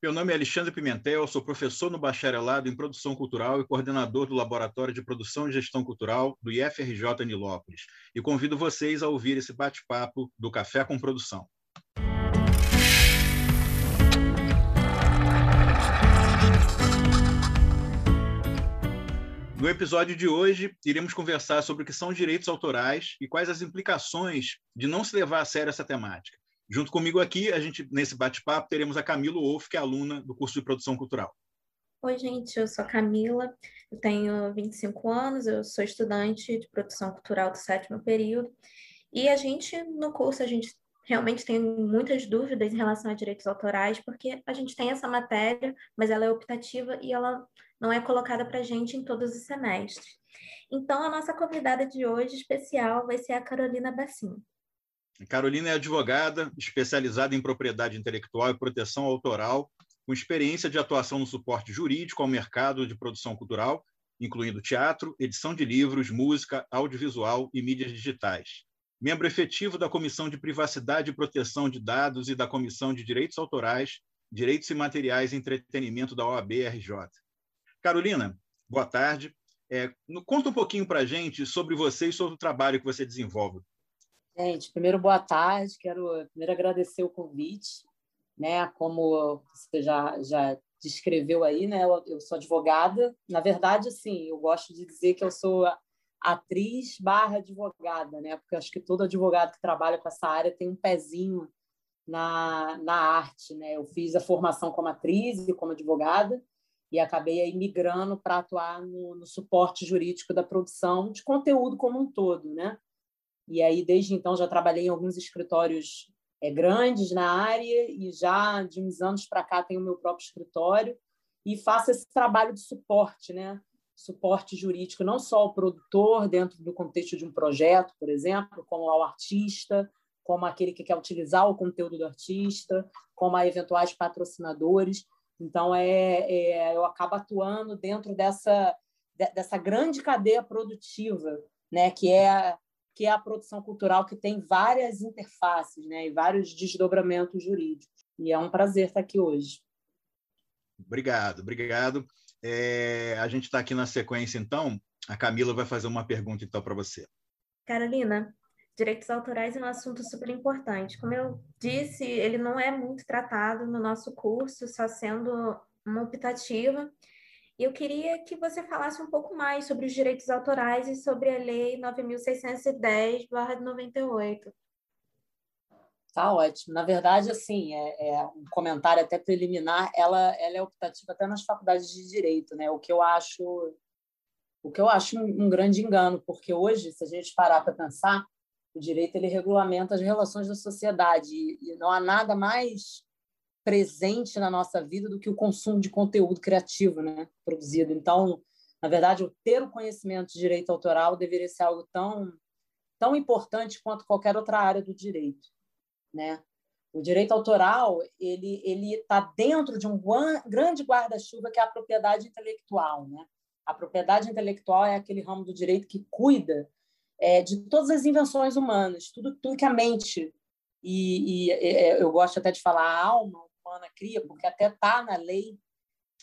Meu nome é Alexandre Pimentel, sou professor no bacharelado em Produção Cultural e coordenador do Laboratório de Produção e Gestão Cultural do IFRJ Nilópolis. E convido vocês a ouvir esse bate-papo do Café com Produção. No episódio de hoje, iremos conversar sobre o que são direitos autorais e quais as implicações de não se levar a sério essa temática. Junto comigo aqui, a gente nesse bate-papo teremos a Camila Wolff, que é aluna do curso de Produção Cultural. Oi, gente, eu sou a Camila, eu tenho 25 anos, eu sou estudante de Produção Cultural do sétimo período, e a gente, no curso, a gente realmente tem muitas dúvidas em relação a direitos autorais, porque a gente tem essa matéria, mas ela é optativa e ela não é colocada para a gente em todos os semestres. Então, a nossa convidada de hoje especial vai ser a Carolina Bassim. Carolina é advogada, especializada em propriedade intelectual e proteção autoral, com experiência de atuação no suporte jurídico ao mercado de produção cultural, incluindo teatro, edição de livros, música, audiovisual e mídias digitais. Membro efetivo da Comissão de Privacidade e Proteção de Dados e da Comissão de Direitos Autorais, Direitos e Materiais e Entretenimento da OAB-RJ. Carolina, boa tarde. É, conta um pouquinho para a gente sobre você e sobre o trabalho que você desenvolve. Gente, primeiro, boa tarde. Quero primeiro agradecer o convite, né? Como você já, já descreveu aí, né? Eu, eu sou advogada. Na verdade, assim, eu gosto de dizer que eu sou atriz barra advogada, né? Porque acho que todo advogado que trabalha com essa área tem um pezinho na, na arte, né? Eu fiz a formação como atriz e como advogada e acabei aí migrando para atuar no, no suporte jurídico da produção de conteúdo como um todo, né? E aí, desde então, já trabalhei em alguns escritórios é, grandes na área e já de uns anos para cá tenho o meu próprio escritório e faço esse trabalho de suporte, né? Suporte jurídico, não só ao produtor, dentro do contexto de um projeto, por exemplo, como ao artista, como aquele que quer utilizar o conteúdo do artista, como a eventuais patrocinadores. Então, é, é eu acabo atuando dentro dessa, dessa grande cadeia produtiva, né? que é que é a produção cultural que tem várias interfaces né, e vários desdobramentos jurídicos. E é um prazer estar aqui hoje. Obrigado, obrigado. É, a gente está aqui na sequência, então. A Camila vai fazer uma pergunta, então, para você. Carolina, direitos autorais é um assunto super importante. Como eu disse, ele não é muito tratado no nosso curso, só sendo uma optativa. E eu queria que você falasse um pouco mais sobre os direitos autorais e sobre a Lei 9.610-98. Tá ótimo. Na verdade, assim, é, é, um comentário até preliminar. Ela, ela é optativa até nas faculdades de direito, né? O que eu acho, o que eu acho um, um grande engano, porque hoje, se a gente parar para pensar, o direito ele regulamenta as relações da sociedade e, e não há nada mais presente na nossa vida do que o consumo de conteúdo criativo né, produzido. Então, na verdade, o ter o conhecimento de direito autoral deveria ser algo tão, tão importante quanto qualquer outra área do direito. Né? O direito autoral ele ele está dentro de um grande guarda-chuva que é a propriedade intelectual, né? A propriedade intelectual é aquele ramo do direito que cuida é, de todas as invenções humanas, tudo, tudo que a mente e, e é, eu gosto até de falar a alma humana cria, porque até está na lei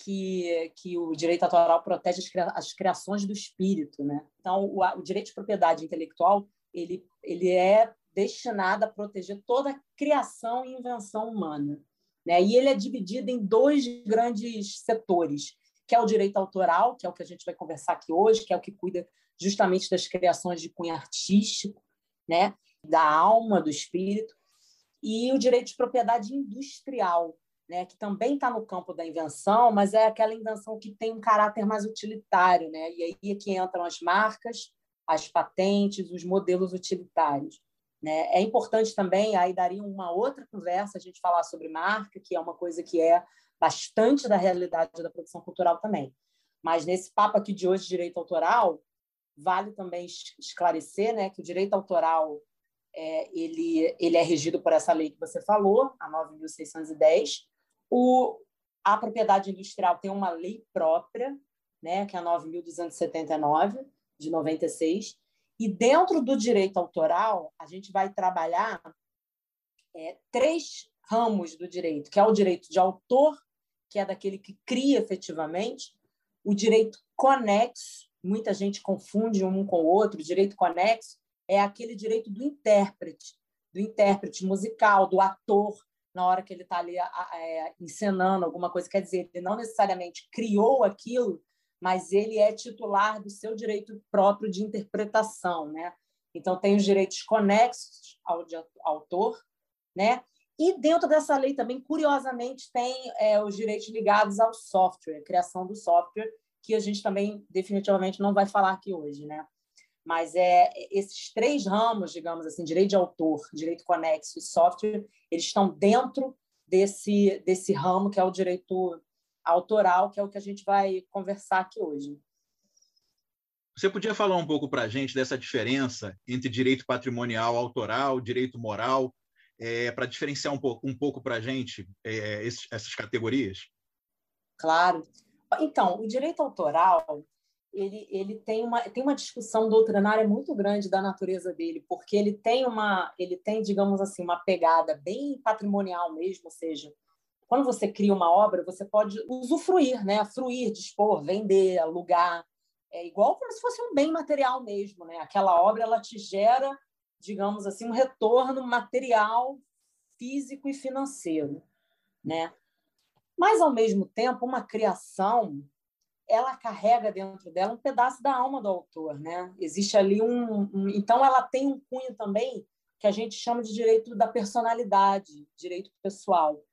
que, que o direito autoral protege as, criações do espírito. Né? Então, o, o direito de propriedade intelectual ele, ele é destinado a proteger toda a criação e invenção humana. Né? E ele é dividido em dois grandes setores, que é o direito autoral, que é o que a gente vai conversar aqui hoje, que é o que cuida justamente das criações de cunho artístico, né? da alma, do espírito, e o direito de propriedade industrial, né, que também está no campo da invenção, mas é aquela invenção que tem um caráter mais utilitário, né? E aí é que entram as marcas, as patentes, os modelos utilitários. Né? É importante também, aí daria uma outra conversa a gente falar sobre marca, que é uma coisa que é bastante da realidade da produção cultural também. Mas nesse papo aqui de hoje, direito autoral, vale também esclarecer né, que o direito autoral é, ele, ele é regido por essa lei que você falou, a 9.610. O, a propriedade industrial tem uma lei própria, né, que é a 9.279, de 96. E dentro do direito autoral, a gente vai trabalhar é, três ramos do direito, que é o direito de autor que é daquele que cria efetivamente, o direito conexo, muita gente confunde um com o outro, o direito conexo é aquele direito do intérprete, do intérprete musical, do ator, na hora que ele está ali é, encenando alguma coisa. Quer dizer, ele não necessariamente criou aquilo, mas ele é titular do seu direito próprio de interpretação, né? Então tem os direitos conexos ao autor, né? E dentro dessa lei também, curiosamente, tem é, os direitos ligados ao software, a criação do software, que a gente também definitivamente não vai falar aqui hoje, né? Mas é esses três ramos, digamos assim, direito de autor, direito conexo e software, eles estão dentro desse desse ramo que é o direito autoral, que é o que a gente vai conversar aqui hoje. Você podia falar um pouco para a gente dessa diferença entre direito patrimonial autoral, direito moral, é, para diferenciar um pouco, um pouco para a gente é, esses, essas categorias? Claro. Então, o direito autoral ele, ele tem, uma, tem uma discussão doutrinária muito grande da natureza dele, porque ele tem uma, ele tem, digamos assim, uma pegada bem patrimonial mesmo, ou seja, quando você cria uma obra, você pode usufruir, né? Fruir, dispor, vender, alugar. É igual como se fosse um bem material mesmo, né? Aquela obra ela te gera, digamos assim, um retorno material, físico e financeiro, né? Mas ao mesmo tempo, uma criação ela carrega dentro dela um pedaço da alma do autor, né? Existe ali um, um então ela tem um cunho também que a gente chama de direito da personalidade, direito pessoal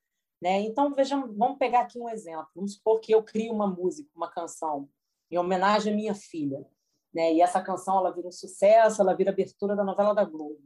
né? Então, vejamos, vamos pegar aqui um exemplo. Vamos supor que eu crio uma música, uma canção, em homenagem à minha filha. Né? E essa canção ela vira um sucesso, ela vira abertura da novela da Globo.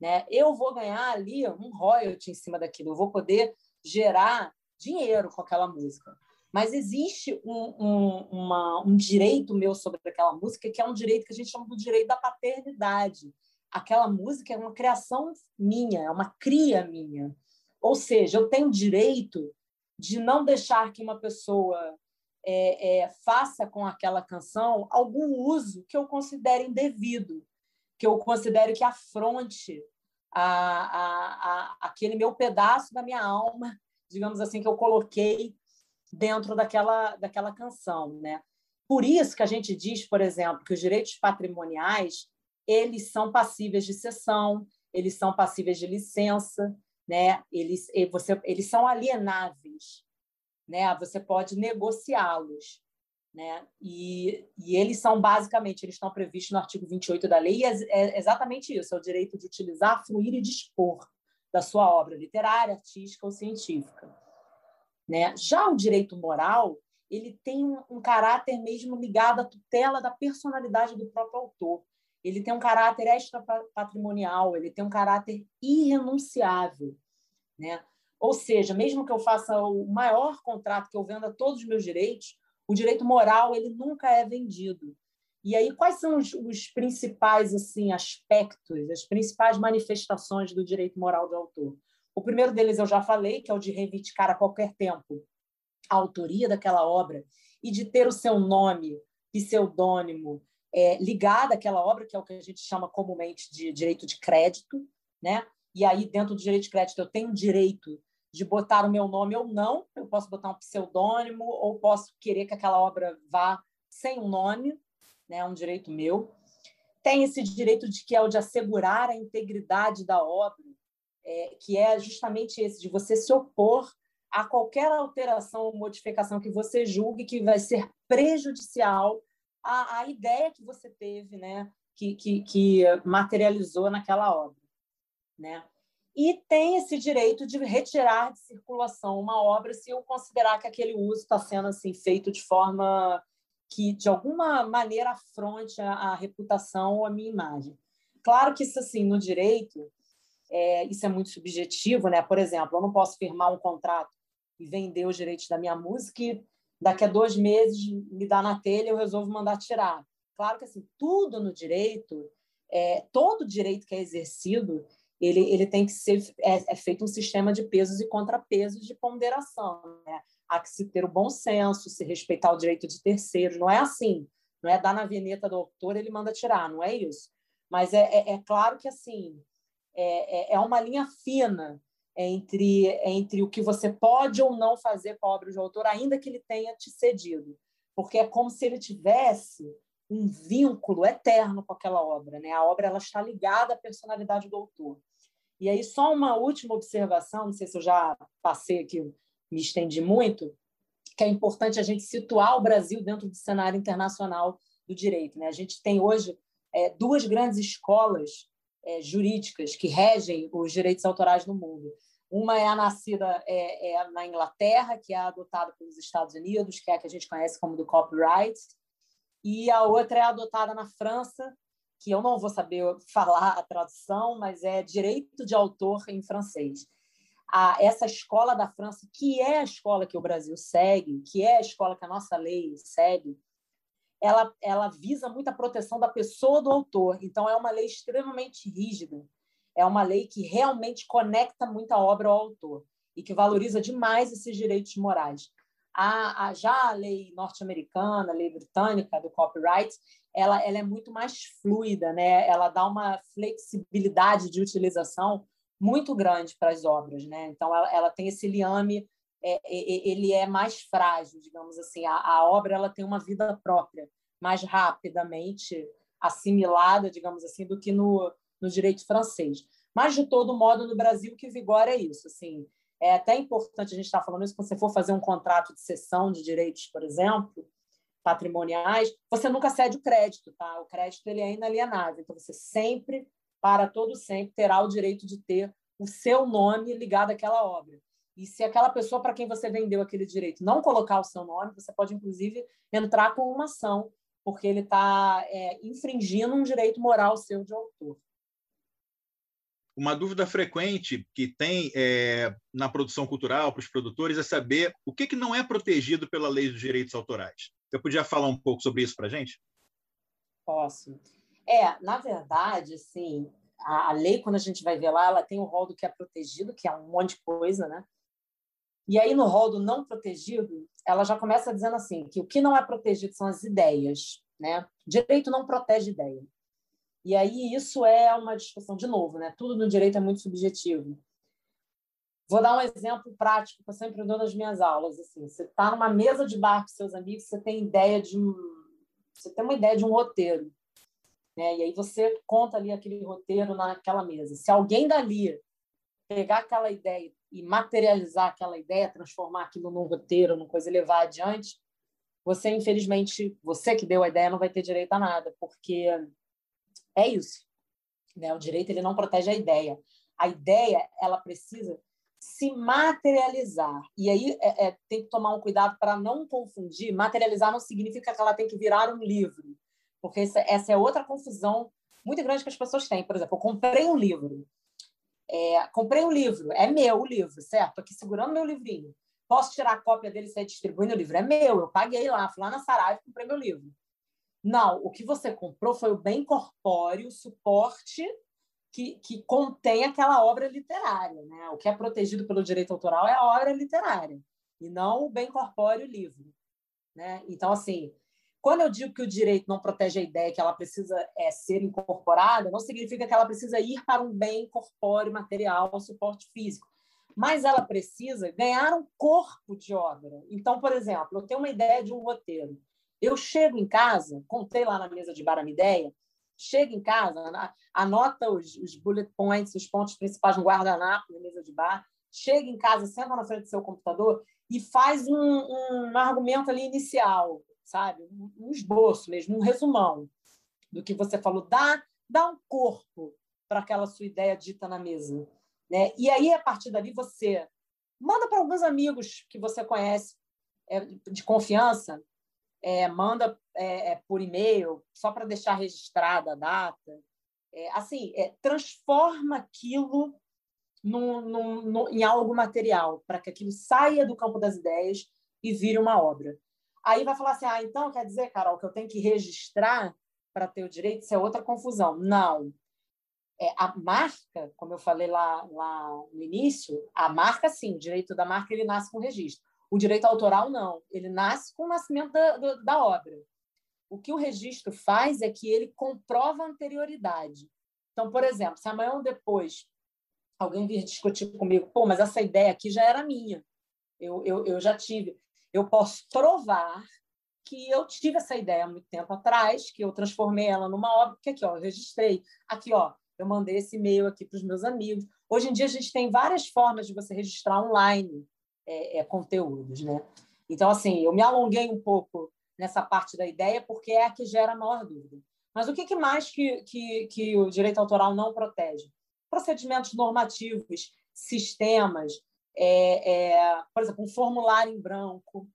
Né? Eu vou ganhar ali um royalty em cima daquilo, eu vou poder gerar dinheiro com aquela música. Mas existe um, um, uma, um direito meu sobre aquela música, que é um direito que a gente chama do direito da paternidade. Aquela música é uma criação minha, é uma cria minha. Ou seja, eu tenho direito de não deixar que uma pessoa é, é, faça com aquela canção algum uso que eu considere indevido, que eu considere que afronte a, a, a, aquele meu pedaço da minha alma, digamos assim, que eu coloquei dentro daquela, daquela canção. Né? Por isso que a gente diz, por exemplo, que os direitos patrimoniais eles são passíveis de cessão, eles são passíveis de licença, né? Eles, você, eles são alienáveis, né? Você pode negociá-los, né? E, e eles são basicamente, eles estão previstos no artigo 28 da lei, e é, é exatamente isso, é o direito de utilizar, fluir e dispor da sua obra literária, artística ou científica, né? Já o direito moral, ele tem um, caráter mesmo ligado à tutela da personalidade do próprio autor ele tem um caráter extra-patrimonial, ele tem um caráter irrenunciável. Né? Ou seja, mesmo que eu faça o maior contrato, que eu venda todos os meus direitos, o direito moral ele nunca é vendido. E aí, quais são os, os principais assim aspectos, as principais manifestações do direito moral do autor? O primeiro deles eu já falei, que é o de reivindicar a qualquer tempo a autoria daquela obra e de ter o seu nome, pseudônimo, é, ligada àquela obra, que é o que a gente chama comumente de direito de crédito, né? E aí, dentro do direito de crédito, eu tenho direito de botar o meu nome ou não, eu posso botar um pseudônimo, ou posso querer que aquela obra vá sem um nome, né? É um direito meu. Tem esse direito de que é o de assegurar a integridade da obra, é, que é justamente esse, de você se opor a qualquer alteração ou modificação que você julgue que vai ser prejudicial a, a ideia que você teve, né? Que, que, que materializou naquela obra, né? E tem esse direito de retirar de circulação uma obra se eu considerar que aquele uso está sendo assim feito de forma que de alguma maneira afronte a, a reputação ou a minha imagem. Claro que isso assim no direito é, isso é muito subjetivo, né? Por exemplo, eu não posso firmar um contrato e vender os direitos da minha música e daqui a dois meses me dá na telha eu resolvo mandar tirar. Claro que assim tudo no direito, é, todo direito que é exercido, ele, ele tem que ser é, é feito um sistema de pesos e contrapesos de ponderação. Né? Há que se ter o bom senso, se respeitar o direito de terceiros. Não é assim, não é dar na veneta do autor ele manda tirar, não é isso. Mas é, é, é claro que assim é, é, é uma linha fina entre, entre o que você pode ou não fazer com a obra de autor, ainda que ele tenha te cedido. Porque é como se ele tivesse um vínculo eterno com aquela obra. Né? A obra ela está ligada à personalidade do autor. E aí, só uma última observação, não sei se eu já passei aqui, me estendi muito, que é importante a gente situar o Brasil dentro do cenário internacional do direito. Né? A gente tem hoje é, duas grandes escolas é, jurídicas que regem os direitos autorais no mundo. Uma é a nascida é, é, na Inglaterra, que é adotada pelos Estados Unidos, que é a que a gente conhece como do copyright, e a outra é adotada na França, que eu não vou saber falar a tradução, mas é direito de autor em francês. A, essa escola da França, que é a escola que o Brasil segue, que é a escola que a nossa lei segue, ela, ela visa muito a proteção da pessoa do autor. Então, é uma lei extremamente rígida. É uma lei que realmente conecta muita obra ao autor e que valoriza demais esses direitos morais. A, a, já a lei norte-americana, a lei britânica do copyright, ela, ela é muito mais fluida, né? ela dá uma flexibilidade de utilização muito grande para as obras. Né? Então, ela, ela tem esse liame, é, ele é mais frágil, digamos assim. A, a obra ela tem uma vida própria, mais rapidamente assimilada, digamos assim, do que no, no direito francês. Mas, de todo modo, no Brasil, o que vigora é isso. Assim, é até importante a gente estar falando isso quando você for fazer um contrato de cessão de direitos, por exemplo, patrimoniais, você nunca cede o crédito, tá? O crédito ele é inalienável, então você sempre, para todo sempre, terá o direito de ter o seu nome ligado àquela obra. E se aquela pessoa para quem você vendeu aquele direito não colocar o seu nome, você pode, inclusive, entrar com uma ação, porque ele está é, infringindo um direito moral seu de autor. Uma dúvida frequente que tem é, na produção cultural para os produtores é saber o que, que não é protegido pela lei dos direitos autorais. Você podia falar um pouco sobre isso para a gente? Posso. É, na verdade, sim, a, a, lei, quando a gente vai ver lá, ela tem o rol do que é protegido, que é um monte de coisa, né? E aí, no rol do não protegido, ela já começa dizendo assim, que o que não é protegido são as ideias, né? Direito não protege ideia. E aí isso é uma discussão, de novo, né? tudo no direito é muito subjetivo. Vou dar um exemplo prático que eu sempre dou nas minhas aulas. Assim, você está numa mesa de bar com seus amigos, você tem ideia de um, você tem uma ideia de um roteiro, né? E aí você conta ali aquele roteiro naquela mesa. Se alguém dali pegar aquela ideia e materializar aquela ideia, transformar aquilo num roteiro, numa coisa e levar adiante, você infelizmente, você que deu a ideia não vai ter direito a nada, porque é isso. Né? O direito ele não protege a ideia. A ideia ela precisa se materializar. E aí é, é, tem que tomar um cuidado para não confundir. Materializar não significa que ela tem que virar um livro, porque essa, essa é outra confusão muito grande que as pessoas têm. Por exemplo, eu comprei um livro. É, comprei um livro, é meu o livro, certo? Aqui segurando meu livrinho. Posso tirar a cópia dele e sair distribuindo o livro? É meu, eu paguei lá, fui lá na Saraiva e comprei meu livro. Não, o que você comprou foi o bem corpóreo, o suporte que, que contém aquela obra literária. Né? O que é protegido pelo direito autoral é a obra literária, e não o bem corpóreo livre. Né? Então, assim, quando eu digo que o direito não protege a ideia que ela precisa é, ser incorporada, não significa que ela precisa ir para um bem corpóreo, material, suporte físico. Mas ela precisa ganhar um corpo de obra. Então, por exemplo, eu tenho uma ideia de um roteiro. Eu chego em casa, contei lá na mesa de bar ideia, chego em casa, anota os, os, bullet points, os pontos principais no guardanapo, na mesa de bar, chega em casa, senta na frente do seu computador e faz um, um, um argumento ali inicial, sabe? Um, esboço mesmo, um resumão do que você falou. Dá, dá um corpo para aquela sua ideia dita na mesa. Né? E aí, a partir dali, você manda para alguns amigos que você conhece é, de confiança é, manda é, é, por e-mail só para deixar registrada a data. É, assim, é, transforma aquilo em algo material, para que aquilo saia do campo das ideias e vire uma obra. Aí vai falar assim: ah, então quer dizer, Carol, que eu tenho que registrar para ter o direito? Isso é outra confusão. Não. É, a marca, como eu falei lá, lá no início, a marca, sim, o direito da marca ele nasce com registro. O direito autoral, não. Ele nasce com o nascimento da, da, obra. O que o registro faz é que ele comprova a anterioridade. Então, por exemplo, se amanhã ou depois alguém vir discutir comigo, pô, mas essa ideia aqui já era minha, eu, eu, eu já tive. Eu posso provar que eu tive essa ideia há muito tempo atrás, que eu transformei ela numa obra, que aqui, ó, eu registrei. Aqui, ó, eu mandei esse e-mail aqui para os meus amigos. Hoje em dia, a gente tem várias formas de você registrar online é, é, conteúdos, né? Então, assim, eu me alonguei um pouco nessa parte da ideia, porque é a que gera a maior dúvida. Mas o que, que mais que, que, que o direito autoral não protege? Procedimentos normativos, sistemas, é, é, por exemplo, um formulário em branco,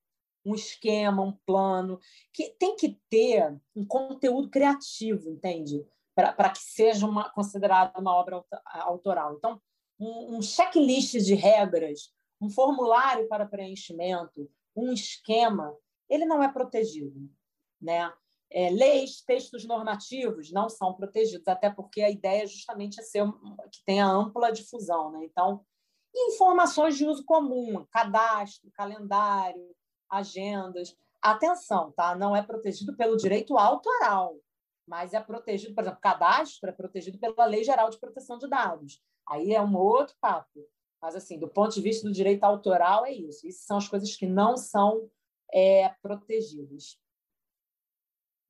um esquema, um plano, que tem que ter um conteúdo criativo, entende? Para que seja uma, considerada uma obra autoral. Então, um, um checklist de regras, um formulário para preenchimento, um esquema, ele não é protegido. Né? É, leis, textos normativos não são protegidos, até porque a ideia justamente é ser que tenha ampla difusão. Né? Então, informações de uso comum, cadastro, calendário, agendas. Atenção, tá? Não é protegido pelo direito autoral, mas é protegido, por exemplo, cadastro é protegido pela Lei Geral de Proteção de Dados. Aí é um outro papo. Mas, assim, do ponto de vista do direito autoral, é isso. Isso são as coisas que não são é, protegidas.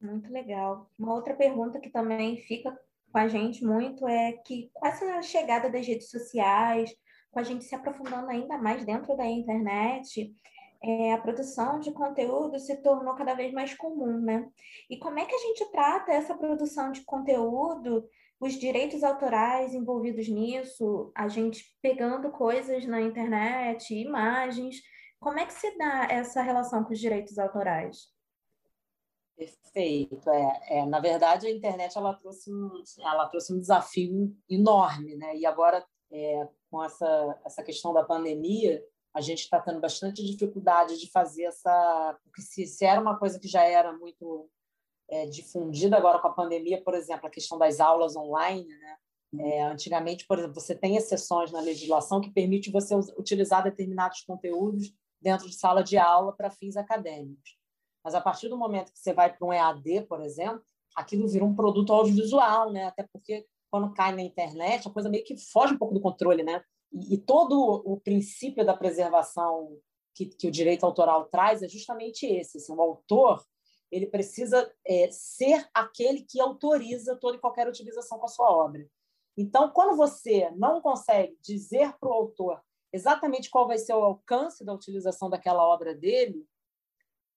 Muito legal. Uma outra pergunta que também fica com a gente muito é que com essa chegada das redes sociais, com a gente se aprofundando ainda mais dentro da internet, é, a produção de conteúdo se tornou cada vez mais comum, né? E como é que a gente trata essa produção de conteúdo, os direitos autorais envolvidos nisso, a gente pegando coisas na internet, imagens, como é que se dá essa relação com os direitos autorais? Perfeito. É, é, na verdade, a internet ela trouxe, um, ela trouxe um desafio enorme, né? E agora, é, com essa, essa questão da pandemia, a gente está tendo bastante dificuldade de fazer essa. Porque se, se era uma coisa que já era muito é, difundida agora com a pandemia, por exemplo, a questão das aulas online, né? É, antigamente, por exemplo, você tem exceções na legislação que permite você utilizar determinados conteúdos dentro de sala de aula para fins acadêmicos. Mas a partir do momento que você vai para um EAD, por exemplo, aquilo vira um produto audiovisual, né? Até porque quando cai na internet, a coisa meio que foge um pouco do controle, né? E, e todo o princípio da preservação que, que, o direito autoral traz é justamente esse. Assim, o autor ele precisa é, ser aquele que autoriza toda e qualquer utilização com a sua obra. Então, quando você não consegue dizer para o autor exatamente qual vai ser o alcance da utilização daquela obra dele,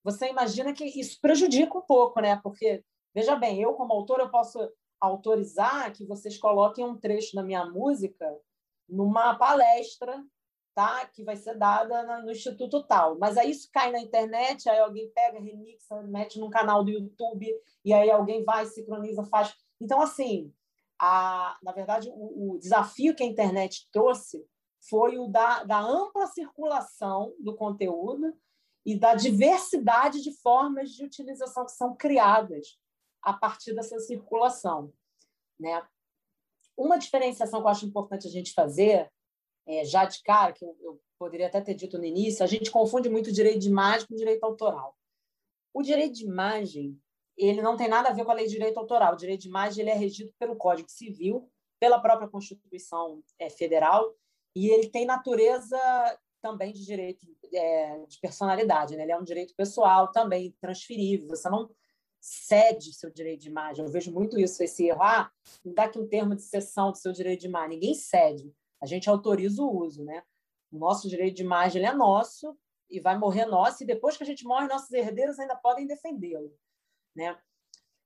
você imagina que isso prejudica um pouco, né? Porque, veja bem, eu, como autor, eu posso autorizar que vocês coloquem um trecho da minha música numa palestra tá? que vai ser dada no Instituto tal. Mas aí isso cai na internet, aí alguém pega, remixa, mete num canal do YouTube, e aí alguém vai, sincroniza, faz. Então, assim, a, na verdade, o, o desafio que a internet trouxe foi o da, da ampla circulação do conteúdo e da diversidade de formas de utilização que são criadas a partir dessa circulação. Né? Uma diferenciação que eu acho importante a gente fazer, é, já de cara, que eu, eu poderia até ter dito no início, a gente confunde muito direito de imagem com direito autoral. O direito de imagem ele não tem nada a ver com a lei de direito autoral. O direito de imagem ele é regido pelo Código Civil, pela própria Constituição é, Federal, e ele tem natureza também de direito é, de personalidade. Né? Ele é um direito pessoal também transferível. Você não cede seu direito de imagem. Eu vejo muito isso, esse erro. Ah, me dá aqui um termo de cessão do seu direito de imagem. Ninguém cede. A gente autoriza o uso, né? O nosso direito de imagem é nosso e vai morrer nosso, e depois que a gente morre, nossos herdeiros ainda podem defendê-lo, né?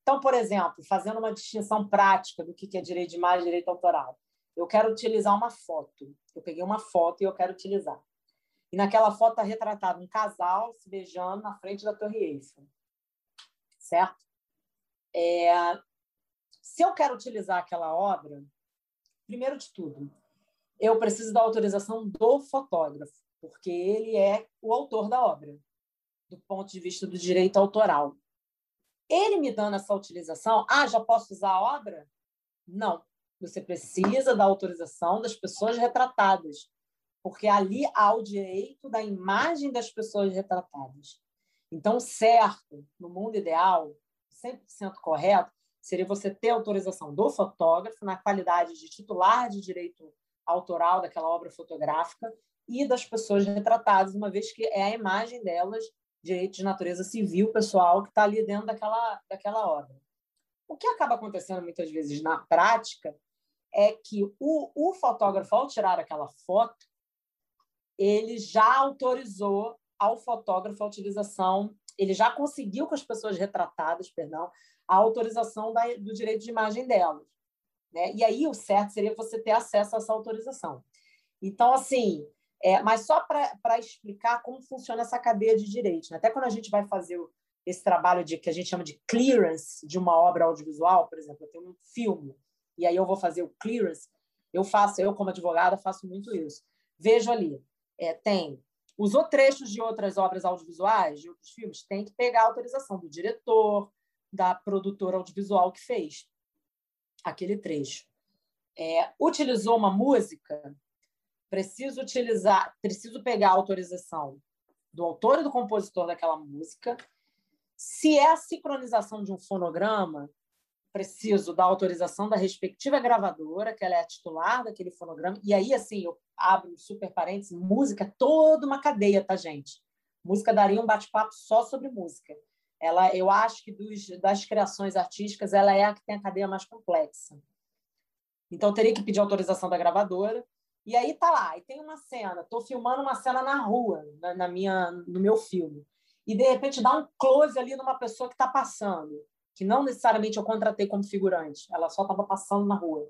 Então, por exemplo, fazendo uma distinção prática do que é direito de imagem e direito autoral. Eu quero utilizar uma foto. Eu peguei uma foto e eu quero utilizar. E naquela foto está retratado um casal se beijando na frente da Torre Eiffel certo? É, se eu quero utilizar aquela obra, primeiro de tudo, eu preciso da autorização do fotógrafo, porque ele é o autor da obra, do ponto de vista do direito autoral. Ele me dando essa utilização, ah, já posso usar a obra? Não. Você precisa da autorização das pessoas retratadas, porque ali há o direito da imagem das pessoas retratadas. Então, certo, no mundo ideal, 100% correto, seria você ter autorização do fotógrafo na qualidade de titular de direito autoral daquela obra fotográfica e das pessoas retratadas, uma vez que é a imagem delas, direito de natureza civil, pessoal, que está ali dentro daquela, daquela obra. O que acaba acontecendo muitas vezes na prática é que o, o fotógrafo, ao tirar aquela foto, ele já autorizou ao fotógrafo a utilização, ele já conseguiu com as pessoas retratadas, perdão, a autorização da, do direito de imagem delas. Né? E aí o certo seria você ter acesso a essa autorização. Então, assim, é, mas só para explicar como funciona essa cadeia de direitos. Né? Até quando a gente vai fazer esse trabalho de que a gente chama de clearance de uma obra audiovisual, por exemplo, eu tenho um filme, e aí eu vou fazer o clearance, eu faço, eu como advogada faço muito isso. Vejo ali, é, tem usou trechos de outras obras audiovisuais, de outros filmes, tem que pegar a autorização do diretor, da produtora audiovisual que fez aquele trecho. É, utilizou uma música, preciso utilizar, preciso pegar a autorização do autor e do compositor daquela música. Se é a sincronização de um fonograma, preciso da autorização da respectiva gravadora, que ela é a titular daquele fonograma. E aí, assim, eu abro um super parênteses, música é toda uma cadeia, tá, gente? Música daria um bate-papo só sobre música. Ela, eu acho que dos, das criações artísticas, ela é a que tem a cadeia mais complexa. Então, teria que pedir autorização da gravadora. E aí tá lá, e tem uma cena, estou filmando uma cena na rua, na, na, minha, no meu filme, e de repente dá um close ali numa pessoa que está passando que não necessariamente eu contratei como figurante, ela só estava passando na rua.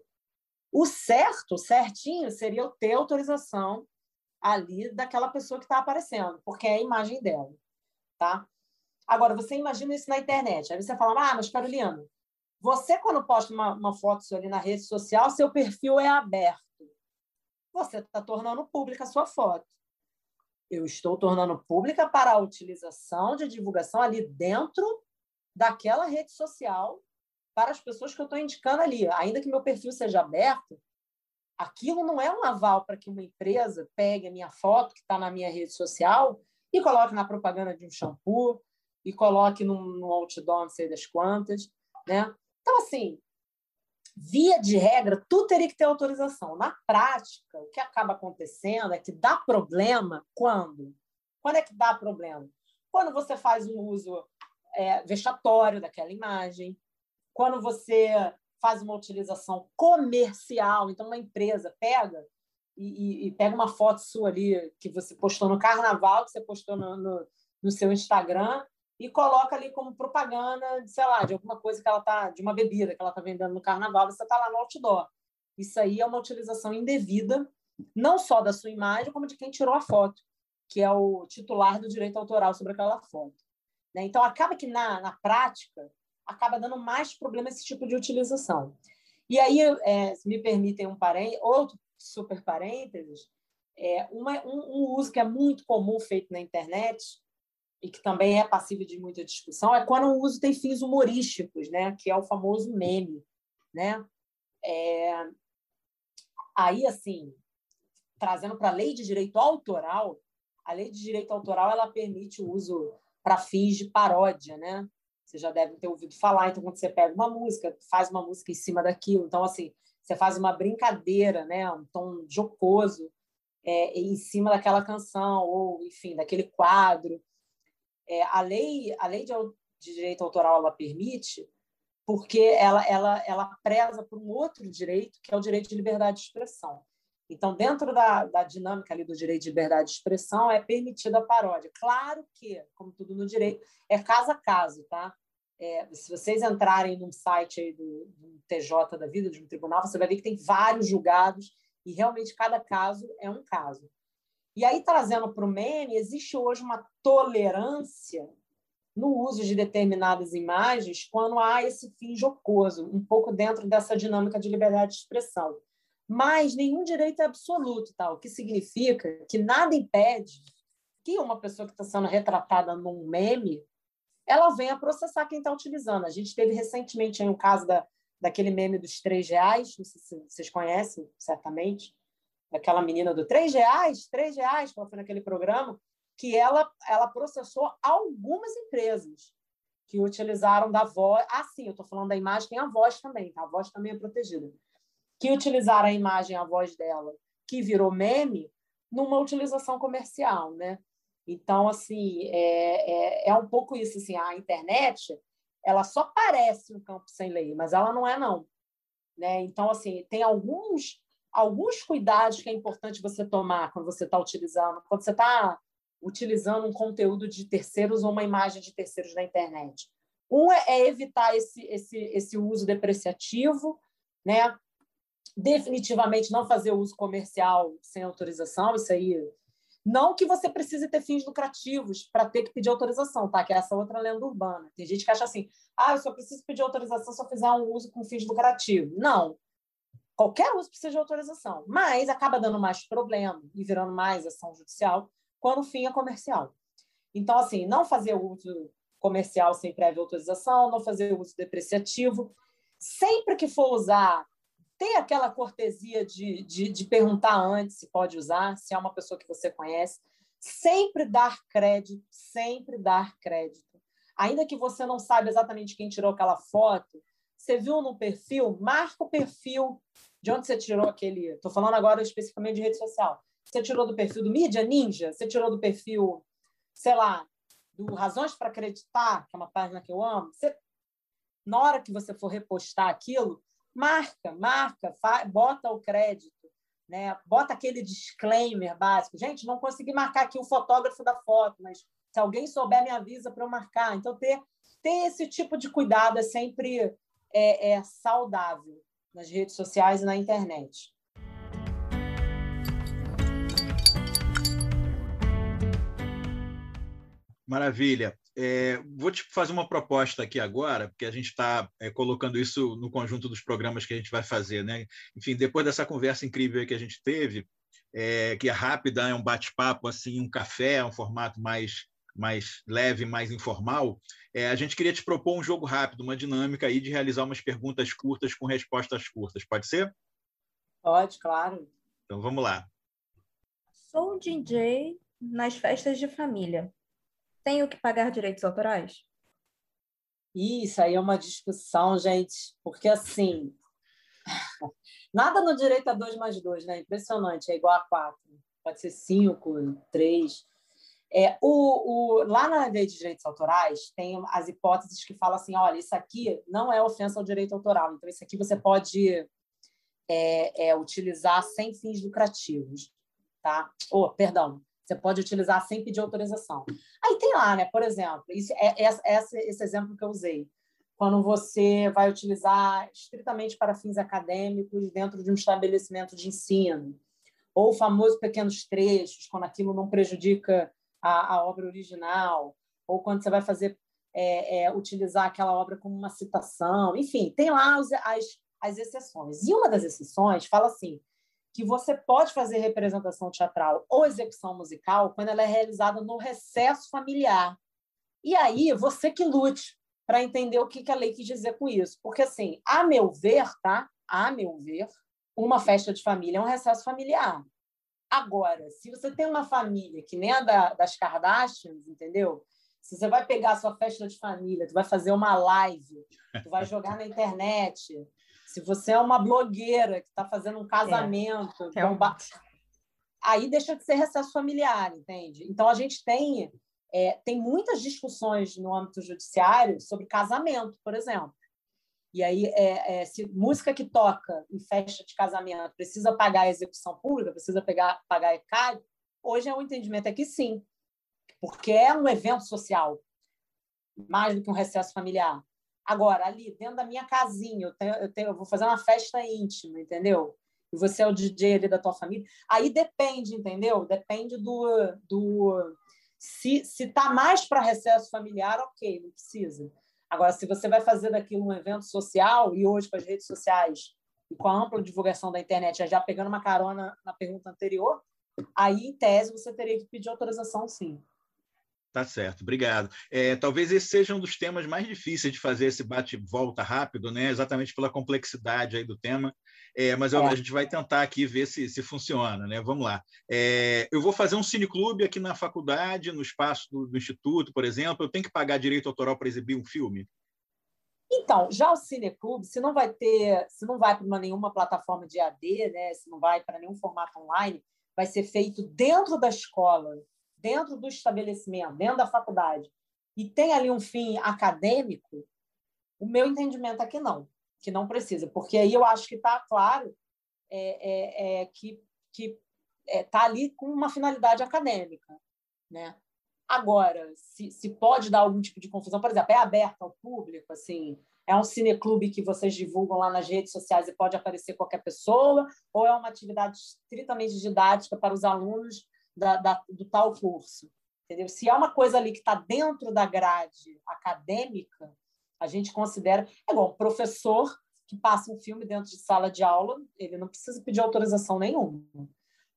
O certo, certinho, seria eu ter autorização ali daquela pessoa que está aparecendo, porque é a imagem dela, tá? Agora, você imagina isso na internet. Aí você fala, ah, mas Carolina, você quando posta uma, uma foto sua ali na rede social, seu perfil é aberto. Você está tornando pública a sua foto. Eu estou tornando pública para a utilização de divulgação ali dentro daquela rede social para as pessoas que eu estou indicando ali. Ainda que meu perfil seja aberto, aquilo não é um aval para que uma empresa pegue a minha foto, que está na minha rede social, e coloque na propaganda de um shampoo, e coloque no outdoor, não sei das quantas. Né? Então, assim, via de regra, tudo teria que ter autorização. Na prática, o que acaba acontecendo é que dá problema quando? Quando é que dá problema? Quando você faz um uso é, vexatório daquela imagem. Quando você faz uma utilização comercial, então uma empresa pega e, e, e, pega uma foto sua ali que você postou no carnaval, que você postou no, no, no seu Instagram e coloca ali como propaganda, sei lá, de alguma coisa que ela tá, de uma bebida que ela está vendendo no carnaval, você está lá no outdoor. Isso aí é uma utilização indevida, não só da sua imagem, como de quem tirou a foto, que é o titular do direito autoral sobre aquela foto. Né? Então, acaba que na, na prática, acaba dando mais problema esse tipo de utilização. E aí, é, se me permitem um parênteses, outro super parênteses, é, uma, um, um, uso que é muito comum feito na internet e que também é passível de muita discussão é quando o uso tem fins humorísticos, né? que é o famoso meme. Né? É... Aí, assim, trazendo para a lei de direito autoral, a lei de direito autoral ela permite o uso para fins de paródia, né? Você já deve ter ouvido falar. Então, quando você pega uma música, faz uma música em cima daquilo. Então, assim, você faz uma brincadeira, né? Um tom jocoso é, em cima daquela canção ou, enfim, daquele quadro. É, a lei, a lei de, de direito autoral ela permite porque ela, ela, ela preza por um outro direito, que é o direito de liberdade de expressão. Então, dentro da, da dinâmica ali do direito de liberdade de expressão, é permitida a paródia. Claro que, como tudo no direito, é caso a caso, tá? É, se vocês entrarem num site aí do, do, TJ da vida, de um tribunal, você vai ver que tem vários julgados e realmente cada caso é um caso. E aí, trazendo para o meme, existe hoje uma tolerância no uso de determinadas imagens quando há esse fim jocoso, um pouco dentro dessa dinâmica de liberdade de expressão mas nenhum direito é absoluto, tá? o que significa que nada impede que uma pessoa que está sendo retratada num meme ela venha processar quem está utilizando. A gente teve recentemente um caso da, daquele meme dos três reais, não sei se vocês conhecem, certamente, daquela menina do três reais, três reais, ela foi naquele programa, que ela, ela processou algumas empresas que utilizaram da voz. Ah, sim, eu estou falando da imagem, tem a voz também, tá? a voz também é protegida que utilizaram a imagem, a voz dela, que virou meme numa utilização comercial, né? Então, assim, é, é, é um pouco isso, assim, a internet, ela só parece um campo sem lei, mas ela não é, não. Né? Então, assim, tem alguns, alguns cuidados que é importante você tomar quando você está utilizando, quando você está utilizando um conteúdo de terceiros ou uma imagem de terceiros na internet. Um é, é evitar esse, esse, esse uso depreciativo, né? Definitivamente não fazer uso comercial sem autorização, isso aí. Não que você precise ter fins lucrativos para ter que pedir autorização, tá? Que é essa outra lenda urbana. Tem gente que acha assim, ah, eu só preciso pedir autorização se eu fizer um uso com fins lucrativos. Não. Qualquer uso precisa de autorização, mas acaba dando mais problema e virando mais ação judicial quando o fim é comercial. Então, assim, não fazer uso comercial sem prévia autorização, não fazer uso depreciativo. Sempre que for usar, ter aquela cortesia de, de, de perguntar antes se pode usar, se é uma pessoa que você conhece. Sempre dar crédito, sempre dar crédito. Ainda que você não saiba exatamente quem tirou aquela foto, você viu no perfil, marca o perfil de onde você tirou aquele. Estou falando agora especificamente de rede social. Você tirou do perfil do Mídia Ninja? Você tirou do perfil, sei lá, do Razões para Acreditar, que é uma página que eu amo? Você, na hora que você for repostar aquilo, marca, marca, bota o crédito, né? bota aquele disclaimer básico. Gente, não consegui marcar aqui o fotógrafo da foto, mas se alguém souber, me avisa para eu marcar. Então, ter, ter esse tipo de cuidado é sempre é, é saudável nas redes sociais e na internet. Maravilha. É, vou te fazer uma proposta aqui agora, porque a gente está é, colocando isso no conjunto dos programas que a gente vai fazer. Né? Enfim, depois dessa conversa incrível que a gente teve, é, que é rápida, é um bate-papo, assim, um café, um formato mais, mais leve, mais informal, é, a gente queria te propor um jogo rápido, uma dinâmica aí de realizar umas perguntas curtas com respostas curtas. Pode ser? Pode, claro. Então vamos lá. Sou DJ nas festas de família tenho que pagar direitos autorais? Isso aí é uma discussão, gente, porque assim, nada no direito a 2 mais 2, né? Impressionante, é igual a 4. Pode ser 5, 3. É, o, o, lá na lei de direitos autorais, tem as hipóteses que falam assim: olha, isso aqui não é ofensa ao direito autoral, então isso aqui você pode é, é, utilizar sem fins lucrativos. Tá? Oh, perdão, você pode utilizar sem pedir autorização. Aí tem lá, né? Por exemplo, isso é, é, é esse exemplo que eu usei. Quando você vai utilizar estritamente para fins acadêmicos dentro de um estabelecimento de ensino, ou o famoso pequenos trechos, quando aquilo não prejudica a, a obra original, ou quando você vai fazer é, é, utilizar aquela obra como uma citação, enfim, tem lá as, as, as exceções. E uma das exceções fala assim: que você pode fazer representação teatral ou execução musical quando ela é realizada no recesso familiar. E aí, você que lute para entender o que a lei quis dizer com isso. Porque, assim, a meu ver, tá? A meu ver, uma festa de família é um recesso familiar. Agora, se você tem uma família que nem a da, das Kardashians, entendeu? Se você vai pegar a sua festa de família, tu vai fazer uma live, tu vai jogar na internet, se você é uma blogueira que está fazendo um casamento, é, bomba... aí deixa de ser recesso familiar, entende? Então a gente tem é, tem muitas discussões no âmbito judiciário sobre casamento, por exemplo. E aí, é, é, se música que toca em festa de casamento precisa pagar a execução pública, precisa pegar, pagar ECAD, hoje é o um entendimento é que sim, porque é um evento social, mais do que um recesso familiar. Agora, ali, dentro da minha casinha, eu, tenho, eu, tenho, eu vou fazer uma festa íntima, entendeu? E você é o DJ ali da tua família. Aí depende, entendeu? Depende do. do se, se tá mais para recesso familiar, ok, não precisa. Agora, se você vai fazer daquilo um evento social, e hoje com as redes sociais e com a ampla divulgação da internet, já pegando uma carona na pergunta anterior, aí, em tese, você teria que pedir autorização, sim. Tá certo, obrigado. É, talvez esse seja um dos temas mais difíceis de fazer esse bate-volta rápido, né? exatamente pela complexidade aí do tema. É, mas eu, a gente vai tentar aqui ver se, se funciona. Né? Vamos lá. É, eu vou fazer um cineclube aqui na faculdade, no espaço do, do, Instituto, por exemplo. Eu tenho que pagar direito autoral para exibir um filme? Então, já o Cineclube, se não vai ter, se não vai para nenhuma plataforma de AD, né, se não vai para nenhum formato online, vai ser feito dentro da escola, dentro do estabelecimento, dentro da faculdade, e tem ali um fim acadêmico, o meu entendimento é que não, que não precisa, porque aí eu acho que está claro é, é, é, que está ali com uma finalidade acadêmica, né? Agora, se, se pode dar algum tipo de confusão, por exemplo, é aberto ao público, assim, é um cineclube que vocês divulgam lá nas redes sociais e pode aparecer qualquer pessoa, ou é uma atividade estritamente didática para os alunos da, da, do tal curso? Entendeu? Se é uma coisa ali que está dentro da grade acadêmica, a gente considera. É igual um professor que passa um filme dentro de sala de aula, ele não precisa pedir autorização nenhuma.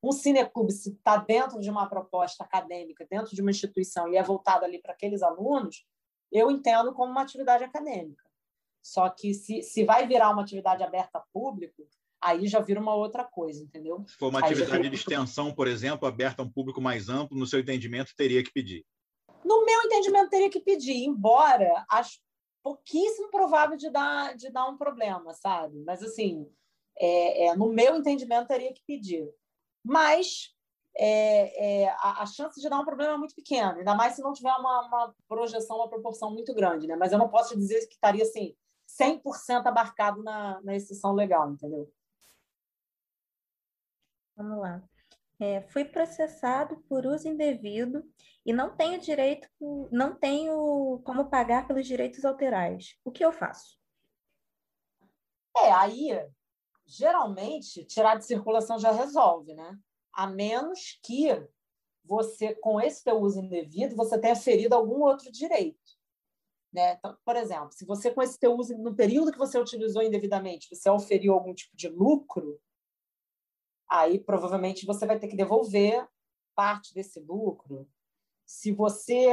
Um cineclube, se está dentro de uma proposta acadêmica, dentro de uma instituição e é voltado ali para aqueles alunos, eu entendo como uma atividade acadêmica. Só que se, se vai virar uma atividade aberta a público, aí já vira uma outra coisa, entendeu? Se for uma atividade de extensão, por exemplo, aberta a um público mais amplo, no seu entendimento, teria que pedir. No meu entendimento, teria que pedir, embora acho pouquíssimo provável de dar, de dar um problema, sabe? Mas, assim, é, é, no meu entendimento, teria que pedir mas é, é, a, a, chance de dar um problema é muito pequena, ainda mais se não tiver uma, uma projeção, uma proporção muito grande. Né? Mas eu não posso dizer que estaria assim, 100% abarcado na, na exceção legal, entendeu? Vamos lá. É, fui processado por uso indevido e não tenho direito, não tenho como pagar pelos direitos autorais. O que eu faço? É, aí geralmente tirar de circulação já resolve, né? A menos que você, com esse teu uso indevido, você tenha ferido algum outro direito. Né? Então, por exemplo, se você com esse teu uso, no período que você utilizou indevidamente, você oferiu algum tipo de lucro, aí provavelmente você vai ter que devolver parte desse lucro. Se você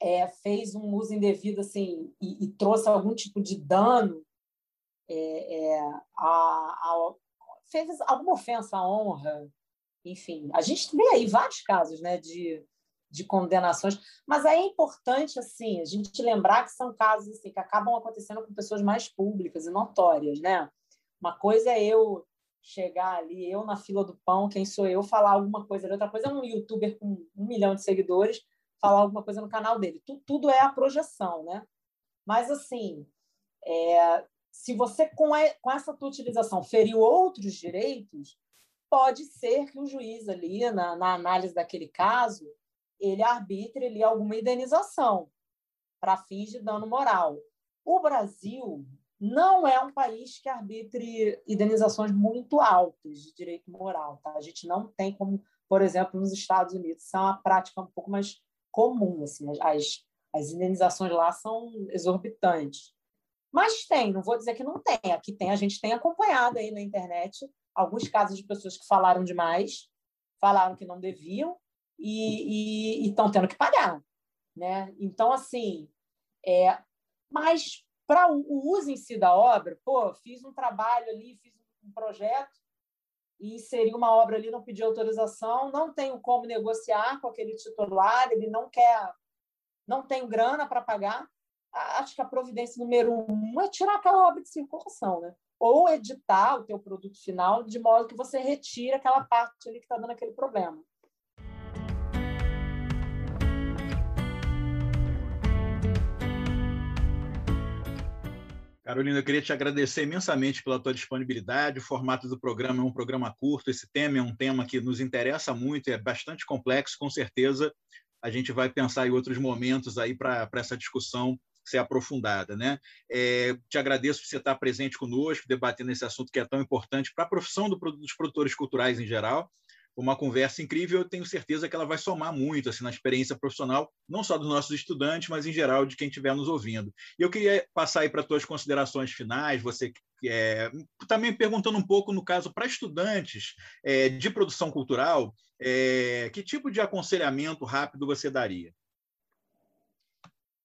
é, fez um uso indevido assim e, e trouxe algum tipo de dano é, é, a, a, fez alguma ofensa à honra, enfim. A gente vê aí vários casos né, de, de condenações, mas é importante assim a gente lembrar que são casos assim, que acabam acontecendo com pessoas mais públicas e notórias. Né? Uma coisa é eu chegar ali, eu na fila do pão, quem sou eu, falar alguma coisa. Outra coisa é um youtuber com um milhão de seguidores falar alguma coisa no canal dele. Tudo, tudo é a projeção, né? Mas, assim, é, se você, com, a, com essa tua utilização, feriu outros direitos, pode ser que o juiz ali, na, na análise daquele caso, ele arbitre ali alguma indenização para fins de dano moral. O Brasil não é um país que arbitre indenizações muito altas de direito moral. Tá? A gente não tem como, por exemplo, nos Estados Unidos, isso é uma prática um pouco mais comum. Assim, as, as indenizações lá são exorbitantes. Mas tem, não vou dizer que não tem. Aqui tem, a gente tem acompanhado aí na internet alguns casos de pessoas que falaram demais, falaram que não deviam e estão tendo que pagar. Né? Então, assim, é, mas para o uso em si da obra, pô, fiz um trabalho ali, fiz um projeto e inseri uma obra ali, não pedi autorização, não tenho como negociar com aquele titular, ele não quer, não tenho grana para pagar, acho que a providência número um é tirar aquela obra de circulação, né? Ou editar o teu produto final de modo que você retire aquela parte ali que está dando aquele problema. Carolina, eu queria te agradecer imensamente pela tua disponibilidade. O formato do programa é um programa curto. Esse tema é um tema que nos interessa muito, é bastante complexo. Com certeza, a gente vai pensar em outros momentos aí para essa discussão ser aprofundada. Né? É, te agradeço por você estar presente conosco, debatendo esse assunto que é tão importante para a profissão do, dos produtores culturais em geral. Uma conversa incrível, eu tenho certeza que ela vai somar muito assim, na experiência profissional, não só dos nossos estudantes, mas em geral de quem estiver nos ouvindo. E eu queria passar aí para as tuas considerações finais, você é, também perguntando um pouco, no caso, para estudantes é, de produção cultural, é, que tipo de aconselhamento rápido você daria?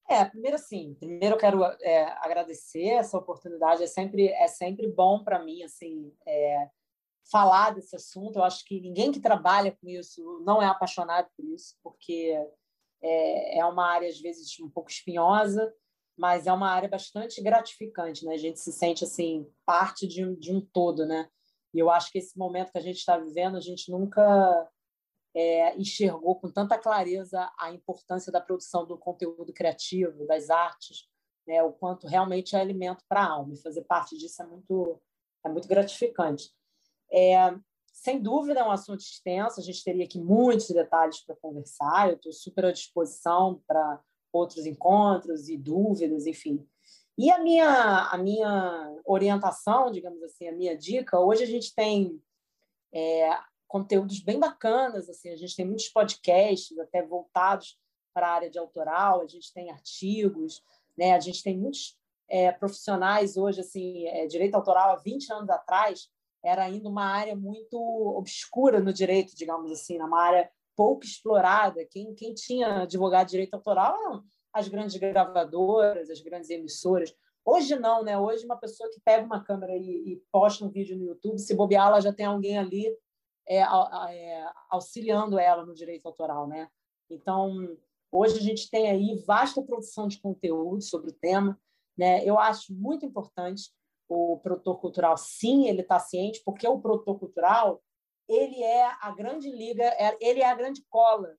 É, primeiro assim, primeiro eu quero é, agradecer essa oportunidade, é sempre, é sempre bom para mim, assim, é, falar desse assunto, eu acho que ninguém que trabalha com isso não é apaixonado por isso, porque é, é uma área, às vezes, um pouco espinhosa, mas é uma área bastante gratificante, né? A gente se sente assim parte de um, de um todo, né? E eu acho que esse momento que a gente está vivendo, a gente nunca é, enxergou com tanta clareza a importância da produção do conteúdo criativo, das artes, né? O quanto realmente é alimento para a alma. E fazer parte disso é muito é muito gratificante. É, sem dúvida é um assunto extenso, a gente teria aqui muitos detalhes para conversar. Eu estou super à disposição para outros encontros e dúvidas, enfim. E a minha, a minha orientação, digamos assim, a minha dica, hoje a gente tem é, conteúdos bem bacanas, assim, a gente tem muitos podcasts até voltados para a área de autoral, a gente tem artigos, né? a gente tem muitos é, profissionais hoje, assim, é, direito autoral há 20 anos atrás, era ainda uma área muito obscura no direito, digamos assim, uma área pouco explorada. Quem, quem tinha advogado de direito autoral eram as grandes gravadoras, as grandes emissoras. Hoje não, né? Hoje uma pessoa que pega uma câmera e, e posta um vídeo no YouTube, se bobear, ela já tem alguém ali é, é, auxiliando ela no direito autoral, né? Então, hoje a gente tem aí vasta produção de conteúdo sobre o tema, né? Eu acho muito importante o produtor cultural, sim, ele está ciente, porque o produtor cultural ele é a grande liga, é, ele é a grande cola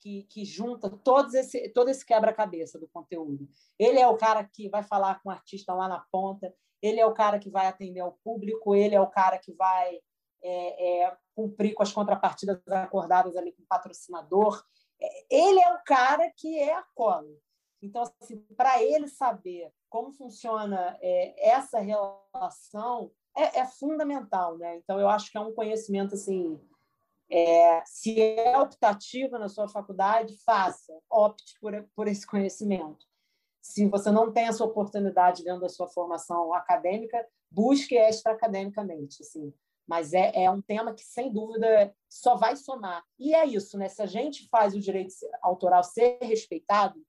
que, que junta todos esse, todo esse quebra-cabeça do conteúdo. Ele é o cara que vai falar com o artista lá na ponta, ele é o cara que vai atender ao público, ele é o cara que vai é, é, cumprir com as contrapartidas acordadas ali com o patrocinador. É, ele é o cara que é a cola. Então, assim, para ele saber como funciona é, essa relação é, é, fundamental, né? Então, eu acho que é um conhecimento assim é, se é optativa na sua faculdade, faça, opte por, por esse conhecimento. Se você não tem essa oportunidade dentro da sua formação acadêmica, busque extra-academicamente. Assim. Mas é, é um tema que, sem dúvida, só vai somar. E é isso, né? Se a gente faz o direito autoral ser respeitado,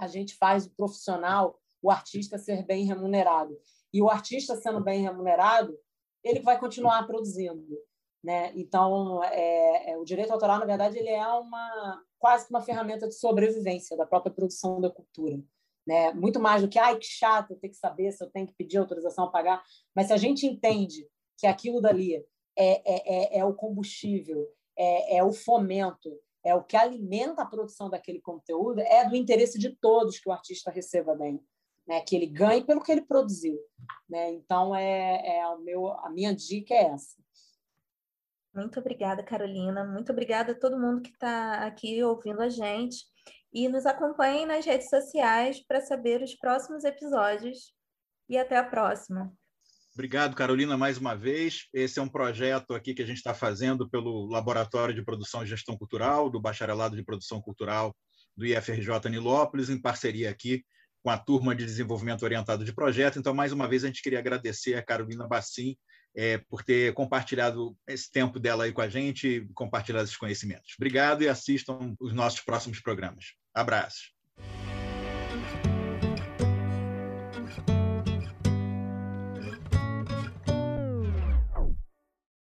a gente faz o profissional, o artista ser bem remunerado. E o artista sendo bem remunerado, ele vai continuar produzindo. Né? Então, é, é, o direito autoral, na verdade, ele é uma quase que uma ferramenta de sobrevivência da própria produção da cultura. Né? Muito mais do que, ai, que chato, eu tenho que saber se eu tenho que pedir autorização a pagar. Mas se a gente entende que aquilo dali é, é, é, é o combustível, é, é o fomento, é o que alimenta a produção daquele conteúdo, é do interesse de todos que o artista receba bem. Né, que ele ganhe pelo que ele produziu. Né? Então, é, é meu, a minha dica é essa. Muito obrigada, Carolina. Muito obrigada a todo mundo que está aqui ouvindo a gente. E nos acompanhem nas redes sociais para saber os próximos episódios. E até a próxima. Obrigado, Carolina, mais uma vez. Esse é um projeto aqui que a gente está fazendo pelo Laboratório de Produção e Gestão Cultural, do Bacharelado de Produção Cultural do IFRJ Nilópolis, em parceria aqui com a turma de desenvolvimento orientado de projeto. Então, mais uma vez, a gente queria agradecer a Carolina Bassim é, por ter compartilhado esse tempo dela aí com a gente, compartilhado esses conhecimentos. Obrigado e assistam os nossos próximos programas. Abraços.